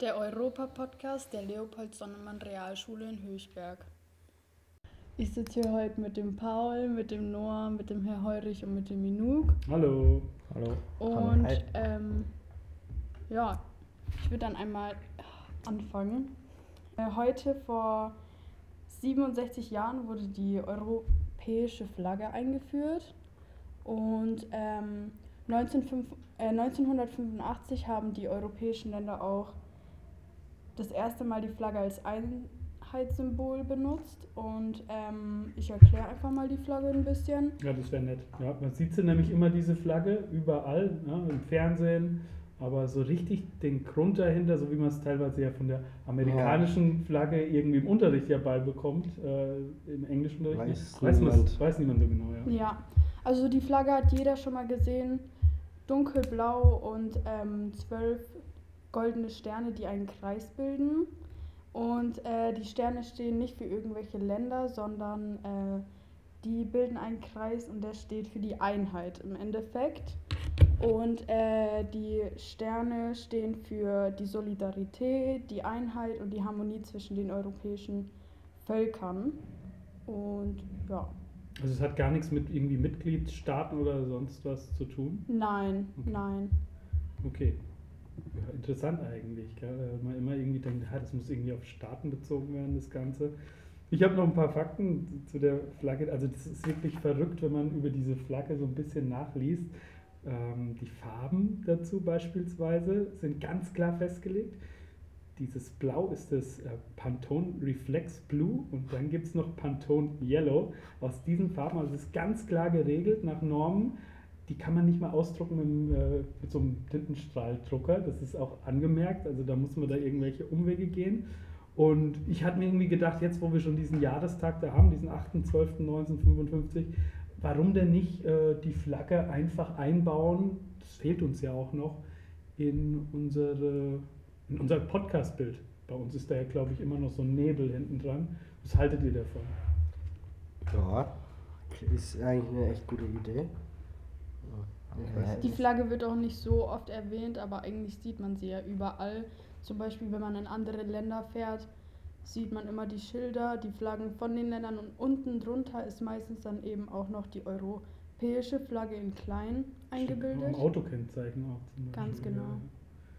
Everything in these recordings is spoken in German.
der Europa-Podcast der Leopold-Sonnemann-Realschule in Höchberg. Ich sitze hier heute mit dem Paul, mit dem Noah, mit dem Herr Heurich und mit dem Minuk. Hallo. Hallo. Und Hallo. ähm, ja, ich würde dann einmal anfangen. Äh, heute vor 67 Jahren wurde die europäische Flagge eingeführt und ähm, 1905, äh, 1985 haben die europäischen Länder auch das erste Mal die Flagge als Einheitssymbol benutzt und ähm, ich erkläre einfach mal die Flagge ein bisschen. Ja, das wäre nett. Ja, man sieht sie nämlich immer, diese Flagge, überall, ne, im Fernsehen, aber so richtig den Grund dahinter, so wie man es teilweise ja von der amerikanischen Flagge irgendwie im Unterricht ja beibekommt, äh, im englischen Unterricht, Weiß weiß, niemand. weiß niemand so genau. Ja. Ja, also die Flagge hat jeder schon mal gesehen. Dunkelblau und ähm, zwölf goldene Sterne, die einen Kreis bilden. Und äh, die Sterne stehen nicht für irgendwelche Länder, sondern äh, die bilden einen Kreis und der steht für die Einheit im Endeffekt. Und äh, die Sterne stehen für die Solidarität, die Einheit und die Harmonie zwischen den europäischen Völkern. Und ja. Also es hat gar nichts mit irgendwie Mitgliedstaaten oder sonst was zu tun. Nein, Okay. nein. Okay. Ja, interessant eigentlich, gell? weil man immer irgendwie denkt, ja, das muss irgendwie auf Staaten bezogen werden, das Ganze. Ich habe noch ein paar Fakten zu der Flagge. Also das ist wirklich verrückt, wenn man über diese Flagge so ein bisschen nachliest. Ähm, die Farben dazu beispielsweise sind ganz klar festgelegt. Dieses Blau ist das äh, Pantone Reflex Blue und dann gibt es noch Pantone Yellow. Aus diesen Farben, also das ist ganz klar geregelt nach Normen. Die kann man nicht mal ausdrucken mit, äh, mit so einem Tintenstrahldrucker. Das ist auch angemerkt. Also da muss man da irgendwelche Umwege gehen. Und ich hatte mir irgendwie gedacht, jetzt wo wir schon diesen Jahrestag da haben, diesen 8.12.1955, warum denn nicht äh, die Flagge einfach einbauen, das fehlt uns ja auch noch, in, unsere, in unser Podcast-Bild. Bei uns ist da ja, glaube ich, immer noch so ein Nebel hinten dran. Was haltet ihr davon? Ja, ist eigentlich eine echt gute Idee. Die. Flagge wird auch nicht so oft erwähnt, aber eigentlich sieht man sie ja überall. Zum Beispiel, wenn man in andere Länder fährt, sieht man immer die Schilder, die Flaggen von den Ländern und unten drunter ist meistens dann eben auch noch die europäische Flagge in klein eingebildet. Am Autokennzeichen auch zum Ganz Beispiel, genau. ja.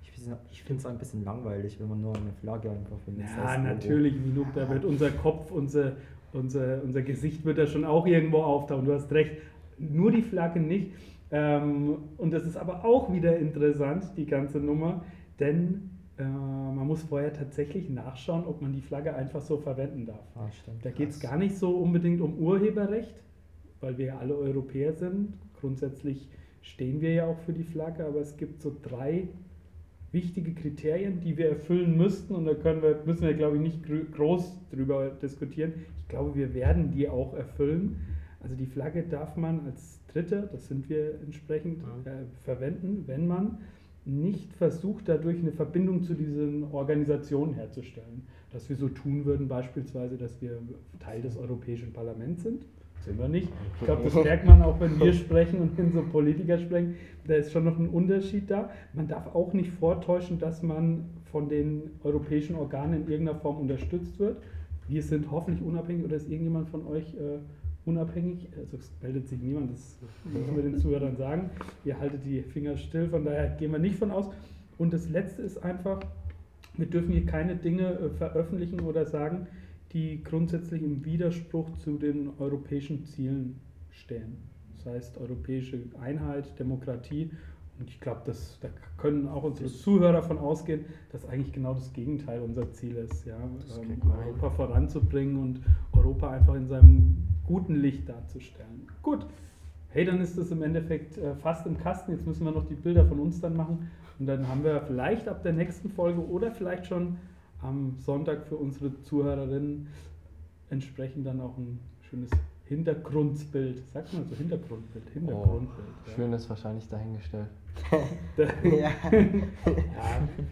Ich, find- ich finde es ein bisschen langweilig, wenn man nur eine Flagge einfach findet. Ja, natürlich, Minuk, da wird unser Kopf, unser, unser, unser Gesicht wird da schon auch irgendwo auftauchen. Du hast recht, nur die Flagge nicht. Ähm, und das ist aber auch wieder interessant, die ganze Nummer, denn äh, man muss vorher tatsächlich nachschauen, ob man die Flagge einfach so verwenden darf. Ah, stimmt. Da geht es gar nicht so unbedingt um Urheberrecht, weil wir ja alle Europäer sind. Grundsätzlich stehen wir ja auch für die Flagge, aber es gibt so drei wichtige Kriterien, die wir erfüllen müssten und da können wir, müssen wir, glaube ich, nicht groß drüber diskutieren. Ich glaube, wir werden die auch erfüllen. Also die Flagge darf man als Dritter, das sind wir entsprechend, Mhm. äh, verwenden, wenn man nicht versucht, dadurch eine Verbindung zu diesen Organisationen herzustellen. Dass wir so tun würden, beispielsweise, dass wir Teil des Europäischen Parlaments sind. Sind wir nicht. Ich glaube, das merkt man auch, wenn wir sprechen und wenn so Politiker sprechen. Da ist schon noch ein Unterschied da. Man darf auch nicht vortäuschen, dass man von den europäischen Organen in irgendeiner Form unterstützt wird. Wir sind hoffentlich unabhängig oder ist irgendjemand von euch äh, unabhängig? Also es meldet sich niemand, das müssen wir den Zuhörern sagen. Ihr haltet die Finger still, von daher gehen wir nicht von aus. Und das Letzte ist einfach, wir dürfen hier keine Dinge äh, veröffentlichen oder sagen, die grundsätzlich im Widerspruch zu den europäischen Zielen stehen. Das heißt europäische Einheit, Demokratie. Und ich glaube, da können auch unsere Zuhörer von ausgehen, dass eigentlich genau das Gegenteil unser Ziel ist, ja, ähm. Europa voranzubringen und Europa einfach in seinem guten Licht darzustellen. Gut, hey, dann ist das im Endeffekt äh, fast im Kasten. Jetzt müssen wir noch die Bilder von uns dann machen. Und dann haben wir vielleicht ab der nächsten Folge oder vielleicht schon am Sonntag für unsere Zuhörerinnen entsprechend dann auch ein schönes Hintergrundbild. Sagt man so Hintergrundbild? Hintergrundbild. ja. Schön ist wahrscheinlich dahingestellt. Ja. ja,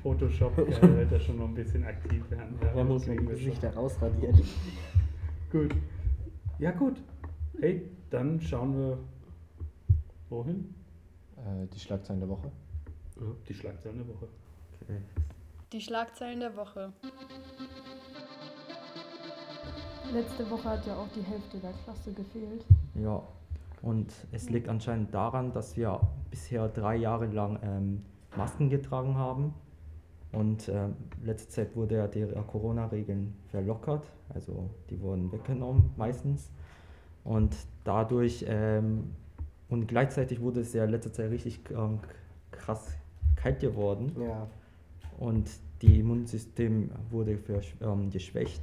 Photoshop ja, wird da schon noch ein bisschen aktiv werden. Ja, wir schon. Gesichter rausradieren. Gut. Ja, gut. Hey, dann schauen wir wohin? Äh, die Schlagzeilen der Woche. Die Schlagzeilen der Woche. Okay. Die Schlagzeilen der Woche. Letzte Woche hat ja auch die Hälfte der Klasse gefehlt. Ja, und es liegt anscheinend daran, dass wir bisher drei Jahre lang ähm, Masken getragen haben. Und ähm, letzte Zeit wurde ja die äh, Corona-Regeln verlockert, also die wurden weggenommen meistens. Und dadurch, ähm, und gleichzeitig wurde es ja letzte Zeit richtig ähm, krass kalt geworden. Ja. Und die Immunsystem wurde ähm, geschwächt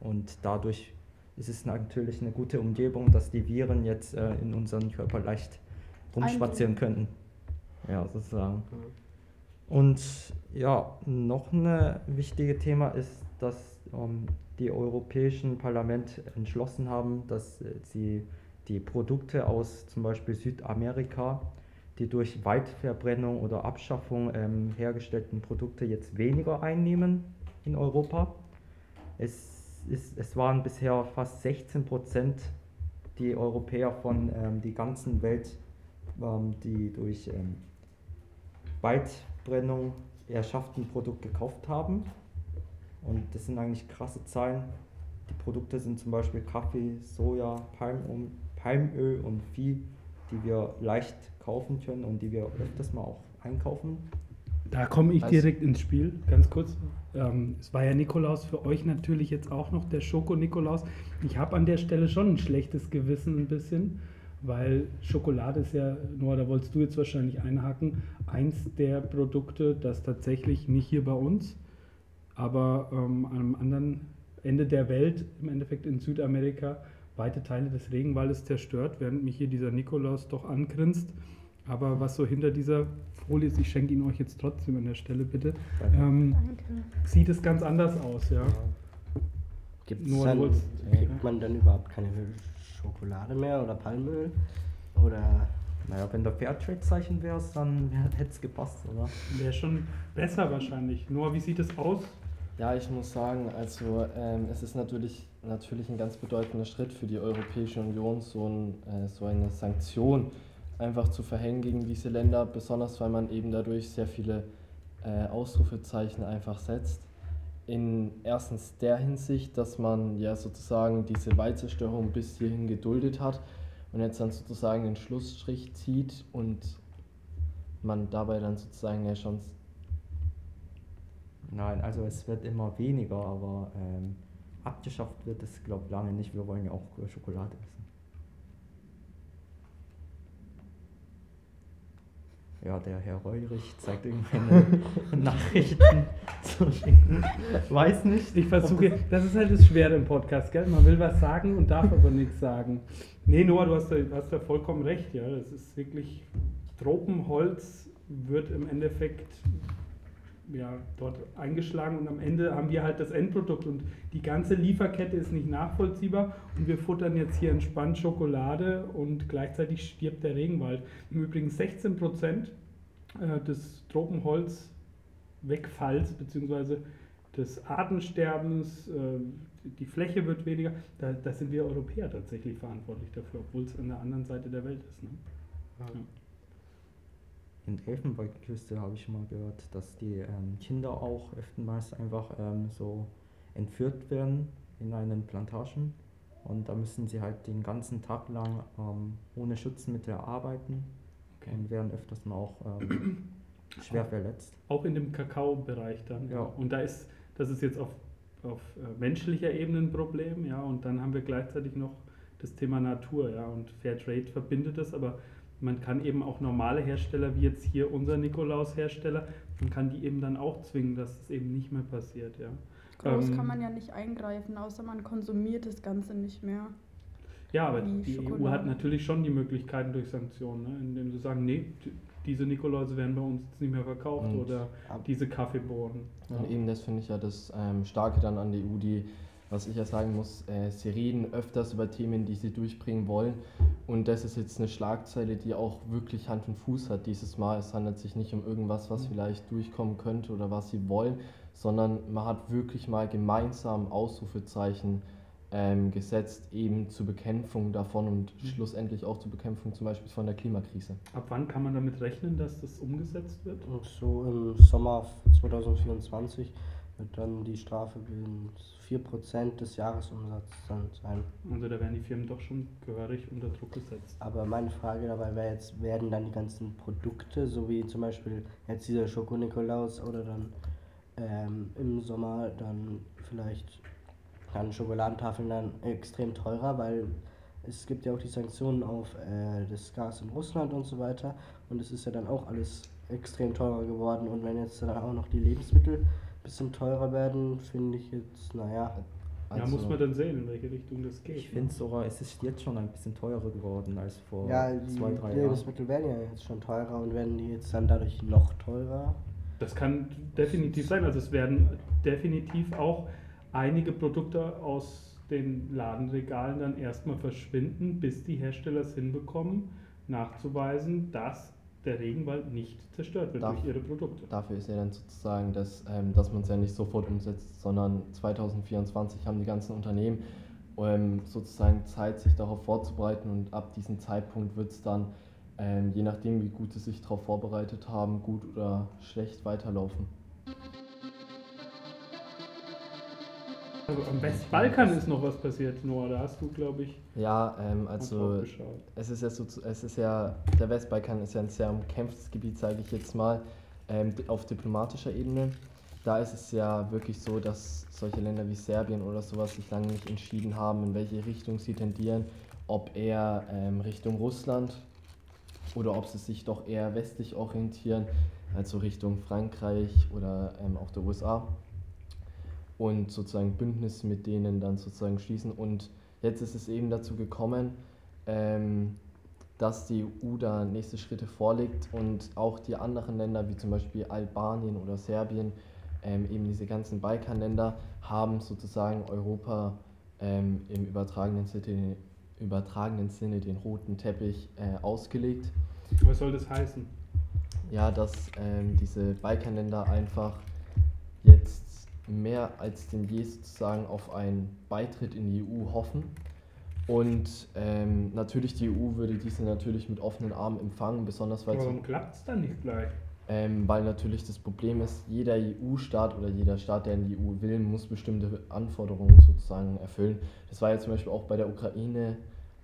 und dadurch ist es natürlich eine gute Umgebung, dass die Viren jetzt äh, in unseren Körper leicht rumspazieren könnten. Ja, sozusagen. Und ja, noch ein wichtiges Thema ist, dass ähm, die europäischen Parlament entschlossen haben, dass äh, sie die Produkte aus zum Beispiel Südamerika, die durch Waldverbrennung oder Abschaffung ähm, hergestellten Produkte jetzt weniger einnehmen in Europa. Es, ist, es waren bisher fast 16 Prozent die Europäer von ähm, die ganzen Welt, ähm, die durch ähm, Waldbrennung erschafften Produkt gekauft haben. Und das sind eigentlich krasse Zahlen. Die Produkte sind zum Beispiel Kaffee, Soja, Palmöl, Palmöl und Vieh, die wir leicht kaufen können und die wir öfters mal auch einkaufen. Da komme ich direkt ins Spiel, ganz kurz. Ähm, es war ja Nikolaus für euch natürlich jetzt auch noch der Schoko-Nikolaus. Ich habe an der Stelle schon ein schlechtes Gewissen ein bisschen, weil Schokolade ist ja, Noah, da wolltest du jetzt wahrscheinlich einhaken, eins der Produkte, das tatsächlich nicht hier bei uns, aber ähm, am anderen Ende der Welt, im Endeffekt in Südamerika, weite Teile des Regenwaldes zerstört, während mich hier dieser Nikolaus doch angrinst. Aber was so hinter dieser Folie ist, ich schenke ihn euch jetzt trotzdem an der Stelle bitte, ähm, Danke. sieht es ganz anders aus, ja. Gibt's Nur dann, wollt's- kriegt man dann überhaupt keine Schokolade mehr oder Palmöl? Oder Naja, wenn der Fairtrade-Zeichen wäre, dann hätte es gepasst, oder? Wäre schon besser wahrscheinlich. Noah, wie sieht es aus? Ja, ich muss sagen, also ähm, es ist natürlich, natürlich ein ganz bedeutender Schritt für die Europäische Union, so, ein, äh, so eine Sanktion einfach zu verhängen gegen diese Länder, besonders weil man eben dadurch sehr viele äh, Ausrufezeichen einfach setzt. In erstens der Hinsicht, dass man ja sozusagen diese Waldzerstörung bis hierhin geduldet hat und jetzt dann sozusagen den Schlussstrich zieht und man dabei dann sozusagen eine Chance Nein, also es wird immer weniger, aber ähm, abgeschafft wird es, glaube ich, lange nicht. Wir wollen ja auch Schokolade essen. Ja, der Herr Reurich zeigt irgendwelche Nachrichten zu schicken. Weiß nicht. Ich versuche, das ist halt das Schwere im Podcast, gell? Man will was sagen und darf aber nichts sagen. Nee, Noah, du hast da, hast da vollkommen recht, ja. Das ist wirklich, Tropenholz wird im Endeffekt ja, dort eingeschlagen und am Ende haben wir halt das Endprodukt und die ganze Lieferkette ist nicht nachvollziehbar und wir futtern jetzt hier entspannt Schokolade und gleichzeitig stirbt der Regenwald. Im Übrigen 16 Prozent äh, des Tropenholzwegfalls bzw. des Artensterbens, äh, die Fläche wird weniger, da, da sind wir Europäer tatsächlich verantwortlich dafür, obwohl es an der anderen Seite der Welt ist. Ne? Ja. In der Elfenbeinküste habe ich mal gehört, dass die ähm, Kinder auch öftermals einfach ähm, so entführt werden in einen Plantagen. Und da müssen sie halt den ganzen Tag lang ähm, ohne Schutzmittel arbeiten Okay. und werden öfters mal auch ähm, schwer verletzt. Auch in dem Kakaobereich dann. Ja. Und da ist, das ist jetzt auf, auf äh, menschlicher Ebene ein Problem, ja. Und dann haben wir gleichzeitig noch das Thema Natur, ja. Und Fairtrade verbindet das, aber man kann eben auch normale Hersteller, wie jetzt hier unser Nikolaus-Hersteller, man kann die eben dann auch zwingen, dass es eben nicht mehr passiert, ja. Groß Ähm, kann man ja nicht eingreifen, außer man konsumiert das Ganze nicht mehr. Ja, aber Wie die EU hat natürlich schon die Möglichkeiten durch Sanktionen, ne? indem sie sagen, nee, diese Nikoläuse werden bei uns jetzt nicht mehr verkauft Und oder ab- diese Kaffeebohnen. Und eben das finde ich ja das ähm, Starke dann an der EU, die, was ich ja sagen muss, äh, sie reden öfters über Themen, die sie durchbringen wollen. Und das ist jetzt eine Schlagzeile, die auch wirklich Hand und Fuß hat dieses Mal. Es handelt sich nicht um irgendwas, was vielleicht durchkommen könnte oder was sie wollen, sondern man hat wirklich mal gemeinsam Ausrufezeichen ähm, gesetzt, eben zur Bekämpfung davon und Mhm. schlussendlich auch zur Bekämpfung zum Beispiel von der Klimakrise. Ab wann kann man damit rechnen, dass das umgesetzt wird? Und so im Sommer 2024 wird dann die Strafe bis 4% des Jahresumsatzes dann sein. Also da werden die Firmen doch schon gehörig unter Druck gesetzt. Aber meine Frage dabei wäre jetzt, werden dann die ganzen Produkte, so wie zum Beispiel jetzt dieser Schoko-Nikolaus oder dann ähm, im Sommer dann vielleicht dann Schokoladentafeln dann extrem teurer, weil es gibt ja auch die Sanktionen auf äh, das Gas in Russland und so weiter und es ist ja dann auch alles extrem teurer geworden und wenn jetzt dann auch noch die Lebensmittel bisschen teurer werden, finde ich jetzt, naja, ja, muss man dann sehen, in welche Richtung das geht. Ich finde sogar, es ist jetzt schon ein bisschen teurer geworden als vor ja, die zwei, drei Jahren. Lebensmittel werden ja jetzt schon teurer und werden die jetzt dann dadurch noch teurer. Das kann definitiv sein. Also es werden definitiv auch einige Produkte aus den Ladenregalen dann erstmal verschwinden, bis die Hersteller es hinbekommen, nachzuweisen, dass der Regenwald nicht zerstört wird Darf- durch ihre Produkte. Dafür ist ja dann sozusagen, dass, ähm, dass man es ja nicht sofort umsetzt, sondern 2024 haben die ganzen Unternehmen ähm, sozusagen Zeit, sich darauf vorzubereiten und ab diesem Zeitpunkt wird es dann, ähm, je nachdem wie gut sie sich darauf vorbereitet haben, gut oder schlecht weiterlaufen. Also am Westbalkan ist noch was passiert, Noah. Da hast du, glaube ich, Ja, ähm, also es ist ja so, es ist ja, der Westbalkan ist ja ein sehr umkämpftes Gebiet, sage ich jetzt mal, ähm, auf diplomatischer Ebene. Da ist es ja wirklich so, dass solche Länder wie Serbien oder sowas sich lange nicht entschieden haben, in welche Richtung sie tendieren, ob eher ähm, Richtung Russland oder ob sie sich doch eher westlich orientieren, also Richtung Frankreich oder ähm, auch der USA und sozusagen Bündnis mit denen dann sozusagen schließen. Und jetzt ist es eben dazu gekommen, ähm, dass die EU da nächste Schritte vorlegt und auch die anderen Länder, wie zum Beispiel Albanien oder Serbien, ähm, eben diese ganzen Balkanländer, haben sozusagen Europa ähm, im übertragenen Sinne, übertragenen Sinne den roten Teppich äh, ausgelegt. Was soll das heißen? Ja, dass ähm, diese Balkanländer einfach jetzt mehr als denn je sozusagen auf einen Beitritt in die EU hoffen. Und ähm, natürlich die EU würde diese natürlich mit offenen Armen empfangen, besonders weil, Warum klappt es dann nicht gleich? ähm, weil natürlich das Problem ist, jeder EU-Staat oder jeder Staat, der in die EU will, muss bestimmte Anforderungen sozusagen erfüllen. Das war ja zum Beispiel auch bei der Ukraine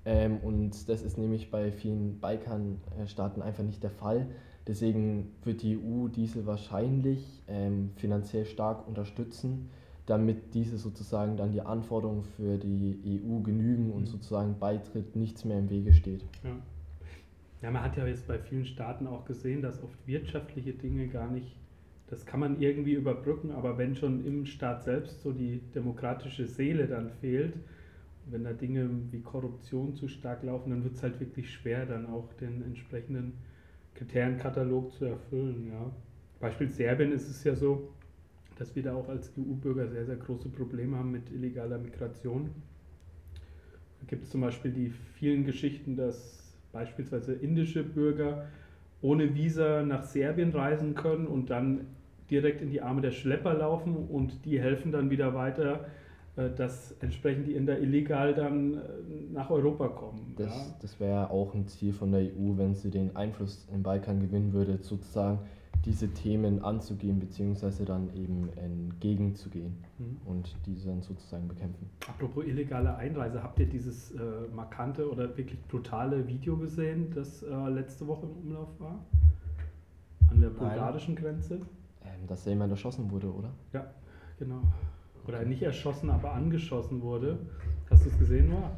ähm, und das ist nämlich bei vielen Balkanstaaten einfach nicht der Fall. Deswegen wird die EU diese wahrscheinlich ähm, finanziell stark unterstützen, damit diese sozusagen dann die Anforderungen für die EU genügen und Mhm. sozusagen Beitritt nichts mehr im Wege steht. Ja. ja, man hat ja jetzt bei vielen Staaten auch gesehen, dass oft wirtschaftliche Dinge gar nicht, das kann man irgendwie überbrücken, aber wenn schon im Staat selbst so die demokratische Seele dann fehlt, wenn da Dinge wie Korruption zu stark laufen, dann wird es halt wirklich schwer, dann auch den entsprechenden Kriterienkatalog zu erfüllen. Ja. Beispiel Serbien ist es ja so, dass wir da auch als EU-Bürger sehr, sehr große Probleme haben mit illegaler Migration. Da gibt es zum Beispiel die vielen Geschichten, dass beispielsweise indische Bürger ohne Visa nach Serbien reisen können und dann direkt in die Arme der Schlepper laufen und die helfen dann wieder weiter, dass entsprechend die Inder illegal dann äh, nach Europa kommen. Das, ja. das wäre auch ein Ziel von der EU, wenn sie den Einfluss im Balkan gewinnen würde, sozusagen diese Themen anzugehen, beziehungsweise dann eben entgegenzugehen Mhm. und diese dann sozusagen bekämpfen. Apropos illegale Einreise, habt ihr dieses äh, markante oder wirklich brutale Video gesehen, das äh, letzte Woche im Umlauf war? An der bulgarischen Grenze? Ähm, dass da jemand erschossen wurde, oder? Genau. Oder nicht erschossen, aber angeschossen wurde. Hast du es gesehen, Noah?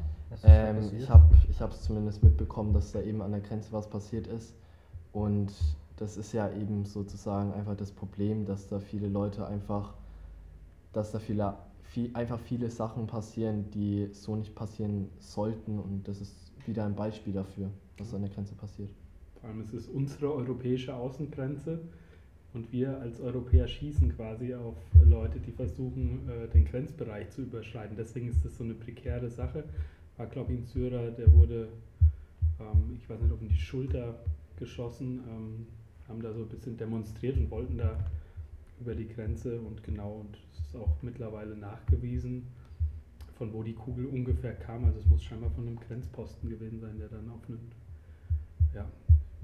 Ähm, ich habe ich es zumindest mitbekommen, dass da eben an der Grenze was passiert ist. Und das ist ja eben sozusagen einfach das Problem, dass da viele Leute einfach, dass da viele, viel, einfach viele Sachen passieren, die so nicht passieren sollten. Und das ist wieder ein Beispiel dafür, was an der Grenze passiert. Vor allem, es ist unsere europäische Außengrenze und wir als Europäer schießen quasi auf Leute, die versuchen, äh, den Grenzbereich zu überschreiten. Deswegen ist das so eine prekäre Sache. War, glaube ich, ein Syrer, der wurde, ähm, ich weiß nicht, ob in die Schulter geschossen, ähm, haben da so ein bisschen demonstriert und wollten da über die Grenze und genau, und es ist auch mittlerweile nachgewiesen. von wo die Kugel ungefähr kam. Also es muss scheinbar von einem Grenzposten gewesen sein, der dann auf einen ja,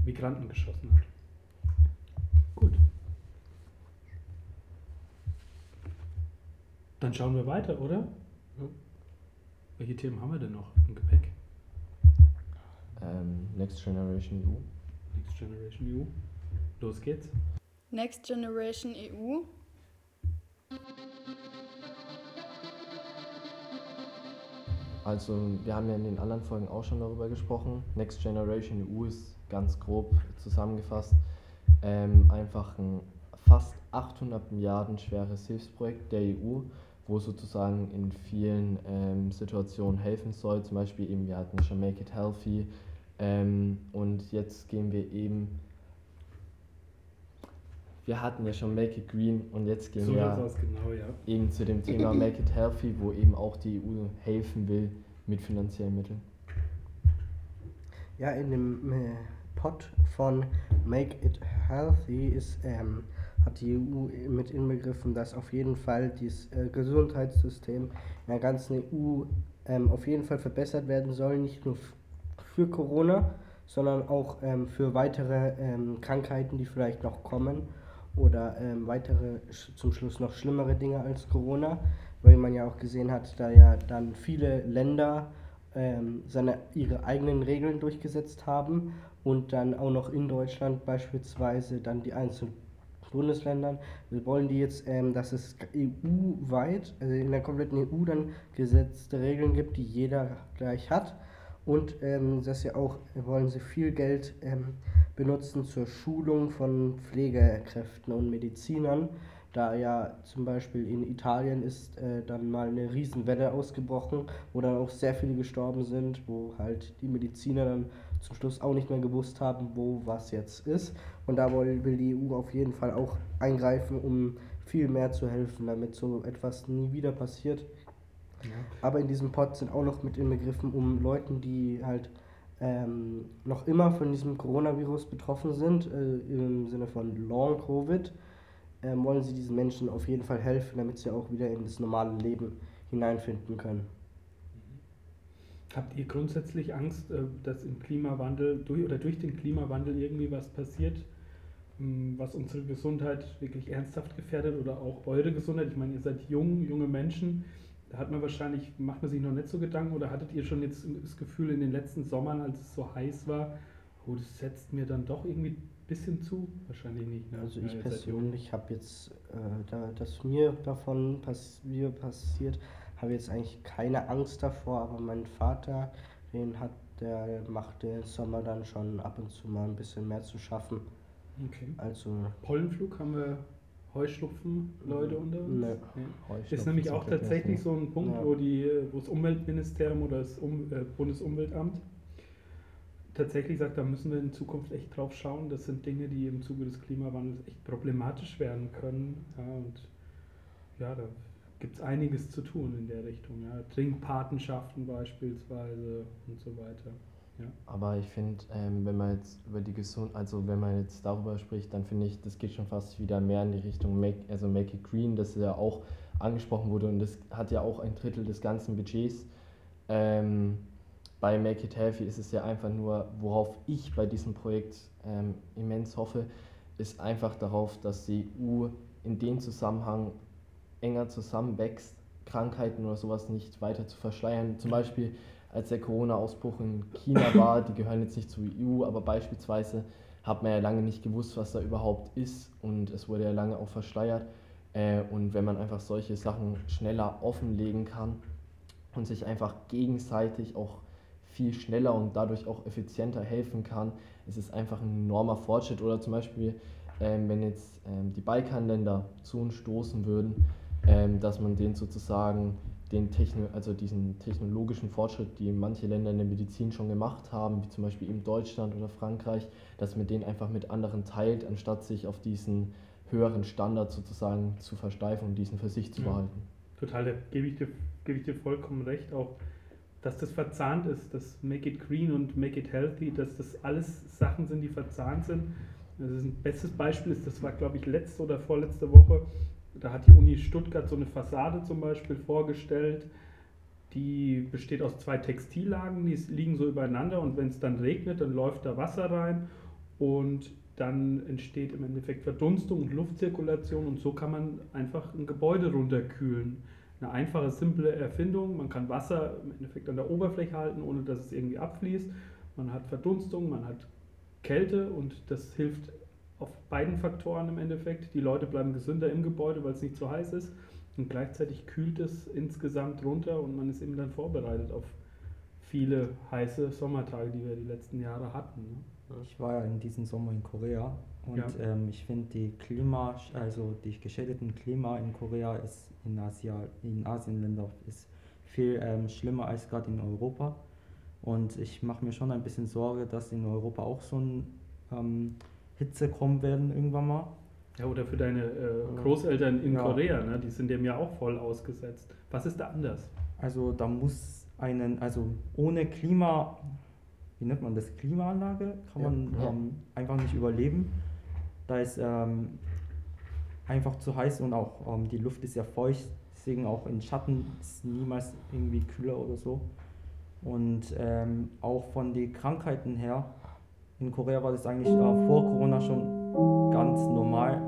Migranten geschossen hat. Gut. Dann schauen wir weiter, oder? Welche Themen haben wir denn noch im Gepäck? Ähm, Next Generation EU. Next Generation EU. Los geht's. Next Generation EU. Also wir haben ja in den anderen Folgen auch schon darüber gesprochen. Next Generation EU ist ganz grob zusammengefasst ähm, einfach ein fast 800 Milliarden schweres Hilfsprojekt der EU, wo sozusagen in vielen ähm, Situationen helfen soll. Zum Beispiel eben, wir hatten schon Make It Healthy ähm, und jetzt gehen wir eben, wir hatten ja schon Make It Green und jetzt gehen So wir genau, ja. eben zu dem Thema Make It Healthy, wo eben auch die EU helfen will mit finanziellen Mitteln. Ja, in dem äh, Pot von Make It Healthy ist, ähm, hat die EU mit inbegriffen, dass auf jeden Fall das äh, Gesundheitssystem in der ganzen EU ähm, auf jeden Fall verbessert werden soll, nicht nur für Corona, sondern auch ähm, für weitere ähm, Krankheiten, die vielleicht noch kommen oder ähm, weitere, sch- zum Schluss noch schlimmere Dinge als Corona, weil man ja auch gesehen hat, da ja dann viele Länder ähm, seine, ihre eigenen Regeln durchgesetzt haben und dann auch noch in Deutschland beispielsweise dann die einzelnen Bundesländern. Wir wollen die jetzt, ähm, dass es EU-weit, also in der kompletten EU dann gesetzte Regeln gibt, die jeder gleich hat. Und ähm, dass sie auch, wollen sie viel Geld ähm, benutzen zur Schulung von Pflegekräften und Medizinern, da ja zum Beispiel in Italien ist äh, dann mal eine Riesenwelle ausgebrochen, wo dann auch sehr viele gestorben sind, wo halt die Mediziner dann zum Schluss auch nicht mehr gewusst haben, wo was jetzt ist. Und da will, will die EU auf jeden Fall auch eingreifen, um viel mehr zu helfen, damit so etwas nie wieder passiert. ja. Aber in diesem Pod sind auch noch mit inbegriffen, um Leuten, die halt ähm, noch immer von diesem Coronavirus betroffen sind, äh, im Sinne von Long Covid, ähm, wollen sie diesen Menschen auf jeden Fall helfen, damit sie auch wieder in das normale Leben hineinfinden können. Habt ihr grundsätzlich Angst, äh, dass im Klimawandel durch oder durch den Klimawandel irgendwie was passiert, was unsere Gesundheit wirklich ernsthaft gefährdet oder auch eure Gesundheit? Ich meine, ihr seid jung, junge Menschen. Da hat man wahrscheinlich, macht man sich noch nicht so Gedanken oder hattet ihr schon jetzt das Gefühl in den letzten Sommern, als es so heiß war, oh, das setzt mir dann doch irgendwie ein bisschen zu? Wahrscheinlich nicht. Ne? Also Ja, ich jung. persönlich habe jetzt, äh, da das mir davon pass mir passiert, habe jetzt eigentlich keine Angst davor, aber mein Vater, den hat, der macht den Sommer dann schon ab und zu mal ein bisschen mehr zu schaffen. Okay. Also Pollenflug haben wir Heuschnupfen, Leute unter uns? Nee. Nee. Heuschnupfen Ist nämlich auch nicht, tatsächlich ne? so ein Punkt, Ja. wo, die, wo das Umweltministerium oder das um, äh, Bundesumweltamt tatsächlich sagt, da müssen wir in Zukunft echt drauf schauen. Das sind Dinge, die im Zuge des Klimawandels echt problematisch werden können. Ja, und ja, da gibt es einiges zu tun in der Richtung. Ja. Trinkpatenschaften beispielsweise und so weiter. Ja. Aber ich finde, ähm, wenn man jetzt über die Gesund, also wenn man jetzt darüber spricht, dann finde ich, das geht schon fast wieder mehr in die Richtung Make, also Make It Green, das ja auch angesprochen wurde und das hat ja auch ein Drittel des ganzen Budgets. Ähm, bei Make It Healthy ist es ja einfach nur, worauf ich bei diesem Projekt ähm, immens hoffe, ist einfach darauf, dass die EU in dem Zusammenhang enger zusammenwächst, Krankheiten oder sowas nicht weiter zu verschleiern. Zum Beispiel als der Corona-Ausbruch in China war, die gehören jetzt nicht zur EU, aber beispielsweise hat man ja lange nicht gewusst, was da überhaupt ist und es wurde ja lange auch verschleiert. Äh, und wenn man einfach solche Sachen schneller offenlegen kann und sich einfach gegenseitig auch viel schneller und dadurch auch effizienter helfen kann, ist es einfach ein enormer Fortschritt. Oder zum Beispiel, ähm, wenn jetzt ähm, die Balkanländer zu uns stoßen würden, ähm, dass man denen sozusagen den Techno also diesen technologischen Fortschritt, die manche Länder in der Medizin schon gemacht haben, wie zum Beispiel eben Deutschland oder Frankreich, dass man den einfach mit anderen teilt, anstatt sich auf diesen höheren Standard sozusagen zu versteifen und diesen für sich zu Ja. behalten. Total, da gebe ich, dir, gebe ich dir vollkommen recht. Auch, dass das verzahnt ist, das Make It Green und Make It Healthy, dass das alles Sachen sind, die verzahnt sind. Das ist ein bestes Beispiel ist, das war, glaube ich, letzte oder vorletzte Woche. Da hat die Uni Stuttgart so eine Fassade zum Beispiel vorgestellt. die besteht aus zwei Textillagen, die liegen so übereinander und wenn es dann regnet, dann läuft da Wasser rein und dann entsteht im Endeffekt Verdunstung und Luftzirkulation und so kann man einfach ein Gebäude runterkühlen. Eine einfache, simple Erfindung. Man kann Wasser im Endeffekt an der Oberfläche halten, ohne dass es irgendwie abfließt. Man hat Verdunstung, man hat Kälte und das hilft auf beiden Faktoren im Endeffekt. Die Leute bleiben gesünder im Gebäude, weil es nicht zu heiß ist. Und gleichzeitig kühlt es insgesamt runter und man ist eben dann vorbereitet auf viele heiße Sommertage, die wir die letzten Jahre hatten. Ne? Ich war ja in diesem Sommer in Korea und Ja. ähm, ich finde die Klima, also die geschädigten Klima in Korea ist in Asia, in Asienländern ist viel ähm, schlimmer als gerade in Europa. Und ich mache mir schon ein bisschen Sorge, dass in Europa auch so ein ähm, Hitze kommen werden irgendwann mal. Ja, oder für deine äh, Großeltern in Ja. Korea, ne? die sind dem ja auch voll ausgesetzt. Was ist da anders? Also da muss einen, also ohne Klima, wie nennt man das, Klimaanlage, kann Ja, man. Ähm, einfach nicht überleben. Da ist ähm, einfach zu heiß und auch ähm, die Luft ist ja feucht, deswegen auch in Schatten ist niemals irgendwie kühler oder so. Und ähm, auch von den Krankheiten her, in Korea war das eigentlich äh, vor Corona schon ganz normal,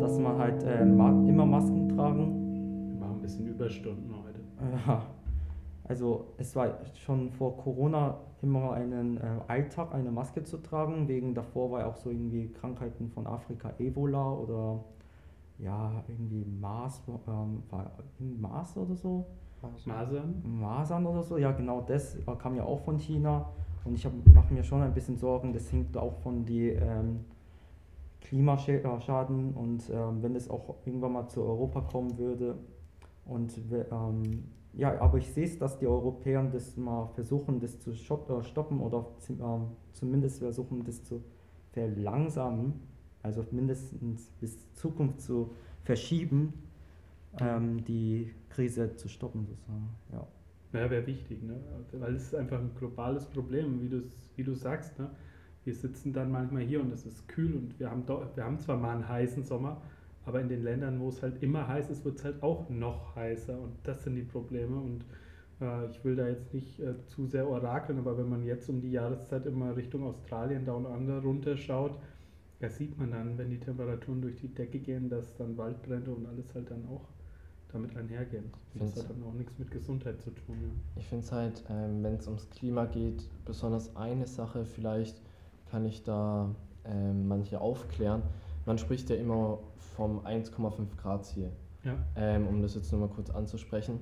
dass man halt äh, ma immer Masken tragen Wir machen ein bisschen Überstunden heute. ja, also es war schon vor Corona immer einen äh, Alltag, eine Maske zu tragen. Wegen davor war ja auch so irgendwie Krankheiten von Afrika, Ebola oder ja, irgendwie Mars, ähm, war Mars oder so. Masern? Masern oder so, ja genau das äh, kam ja auch von China. Und ich mache mir schon ein bisschen Sorgen, das hängt auch von die ähm, Klimaschaden und ähm, wenn es auch irgendwann mal zu Europa kommen würde. Und ähm, ja, aber ich sehe es, dass die Europäer das mal versuchen, das zu äh, stoppen oder ähm, zumindest versuchen, das zu verlangsamen, also mindestens bis Zukunft zu verschieben, ähm, die Krise zu stoppen sozusagen. Ja. Ja, wäre wichtig, ne? weil es ist einfach ein globales Problem, wie du wie du sagst. Ne? Wir sitzen dann manchmal hier und es ist kühl und wir haben, wir haben zwar mal einen heißen Sommer, aber in den Ländern, wo es halt immer heiß ist, wird es halt auch noch heißer und das sind die Probleme und äh, ich will da jetzt nicht äh, zu sehr orakeln, aber wenn man jetzt um die Jahreszeit immer Richtung Australien, Down Under runterschaut, da sieht man dann, wenn die Temperaturen durch die Decke gehen, dass dann Waldbrände und alles halt dann auch damit einhergehen. Das hat dann auch nichts mit Gesundheit zu tun. Ja. Ich finde es halt, ähm, wenn es ums Klima geht, besonders eine Sache, vielleicht kann ich da ähm, manche aufklären. Man spricht ja immer vom 1,5 Grad Ziel, Ja. ähm, um das jetzt nur mal kurz anzusprechen.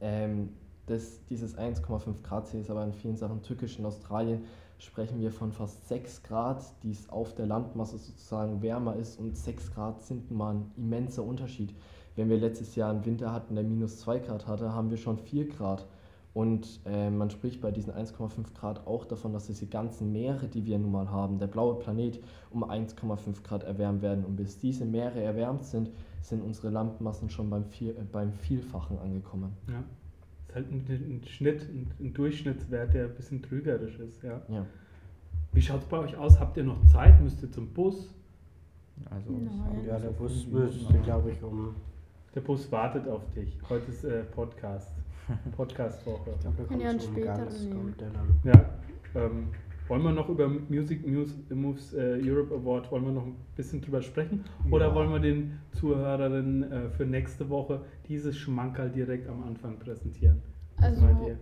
Ähm, das, dieses 1,5 Grad Ziel ist aber in vielen Sachen tückisch. In Australien sprechen wir von fast 6 Grad, die es auf der Landmasse sozusagen wärmer ist und 6 Grad sind mal ein immenser Unterschied. Wenn wir letztes Jahr einen Winter hatten, der minus 2 Grad hatte, haben wir schon 4 Grad. Und äh, man spricht bei diesen 1,5 Grad auch davon, dass diese ganzen Meere, die wir nun mal haben, der blaue Planet, um 1,5 Grad erwärmt werden. Und bis diese Meere erwärmt sind, sind unsere Landmassen schon beim, Vier, äh, beim Vielfachen angekommen. Ja. Ist halt ein, ein Schnitt, ein, ein Durchschnittswert, der ein bisschen trügerisch ist, ja. Ja. Wie schaut es bei euch aus? Habt ihr noch Zeit? Müsst ihr zum Bus? Also Nein. ja, der Bus müsste, glaube ich, um. Der Bus wartet auf dich. Heute ist äh, Podcast. Podcast-Woche. Ich glaube, Kann kommt ja der dann. Ja. Ähm, wollen wir noch über Music News, Moves äh, Europe Award, wollen wir noch ein bisschen drüber sprechen? Oder Ja. wollen wir den Zuhörerinnen äh, für nächste Woche dieses Schmankerl direkt am Anfang präsentieren? Was Also, meint ihr?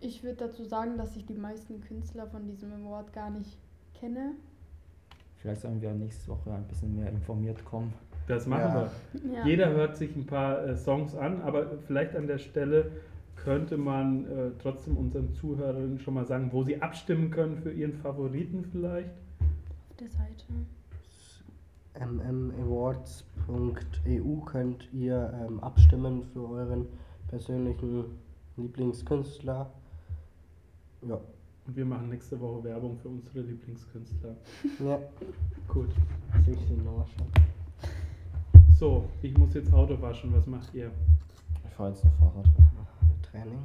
ich würde dazu sagen, dass ich die meisten Künstler von diesem Award gar nicht kenne. Vielleicht sollen wir nächste Woche ein bisschen mehr informiert kommen. Das machen Ja. wir. Ja. Jeder hört sich ein paar äh, Songs an, aber vielleicht an der Stelle könnte man äh, trotzdem unseren Zuhörerinnen schon mal sagen, wo sie abstimmen können für ihren Favoriten vielleicht. auf der Seite. mmawards.eu könnt ihr ähm, abstimmen für euren persönlichen Lieblingskünstler. Ja. Und wir machen nächste Woche Werbung für unsere Lieblingskünstler. Ja, Gut. sehe ich den noch schon. So, ich muss jetzt Auto waschen. Was macht ihr? Ich fahre jetzt noch Fahrrad. Training.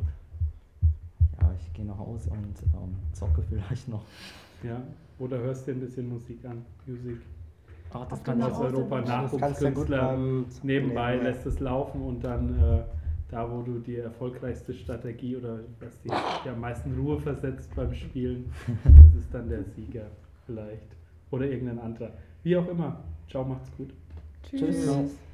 Ja, ich gehe nach Hause und ähm, zocke vielleicht noch. Ja? Oder hörst dir ein bisschen Musik an? Musik. Auf das kann ich Aus Europa du Nachwuchskünstler. Nebenbei nebenbei. lässt es laufen und dann äh, da, wo du die erfolgreichste Strategie oder was die, die am meisten Ruhe versetzt beim Spielen, das ist dann der Sieger vielleicht. Oder irgendein anderer. Wie auch immer. Ciao, macht's gut. Tschüss. Tschüss.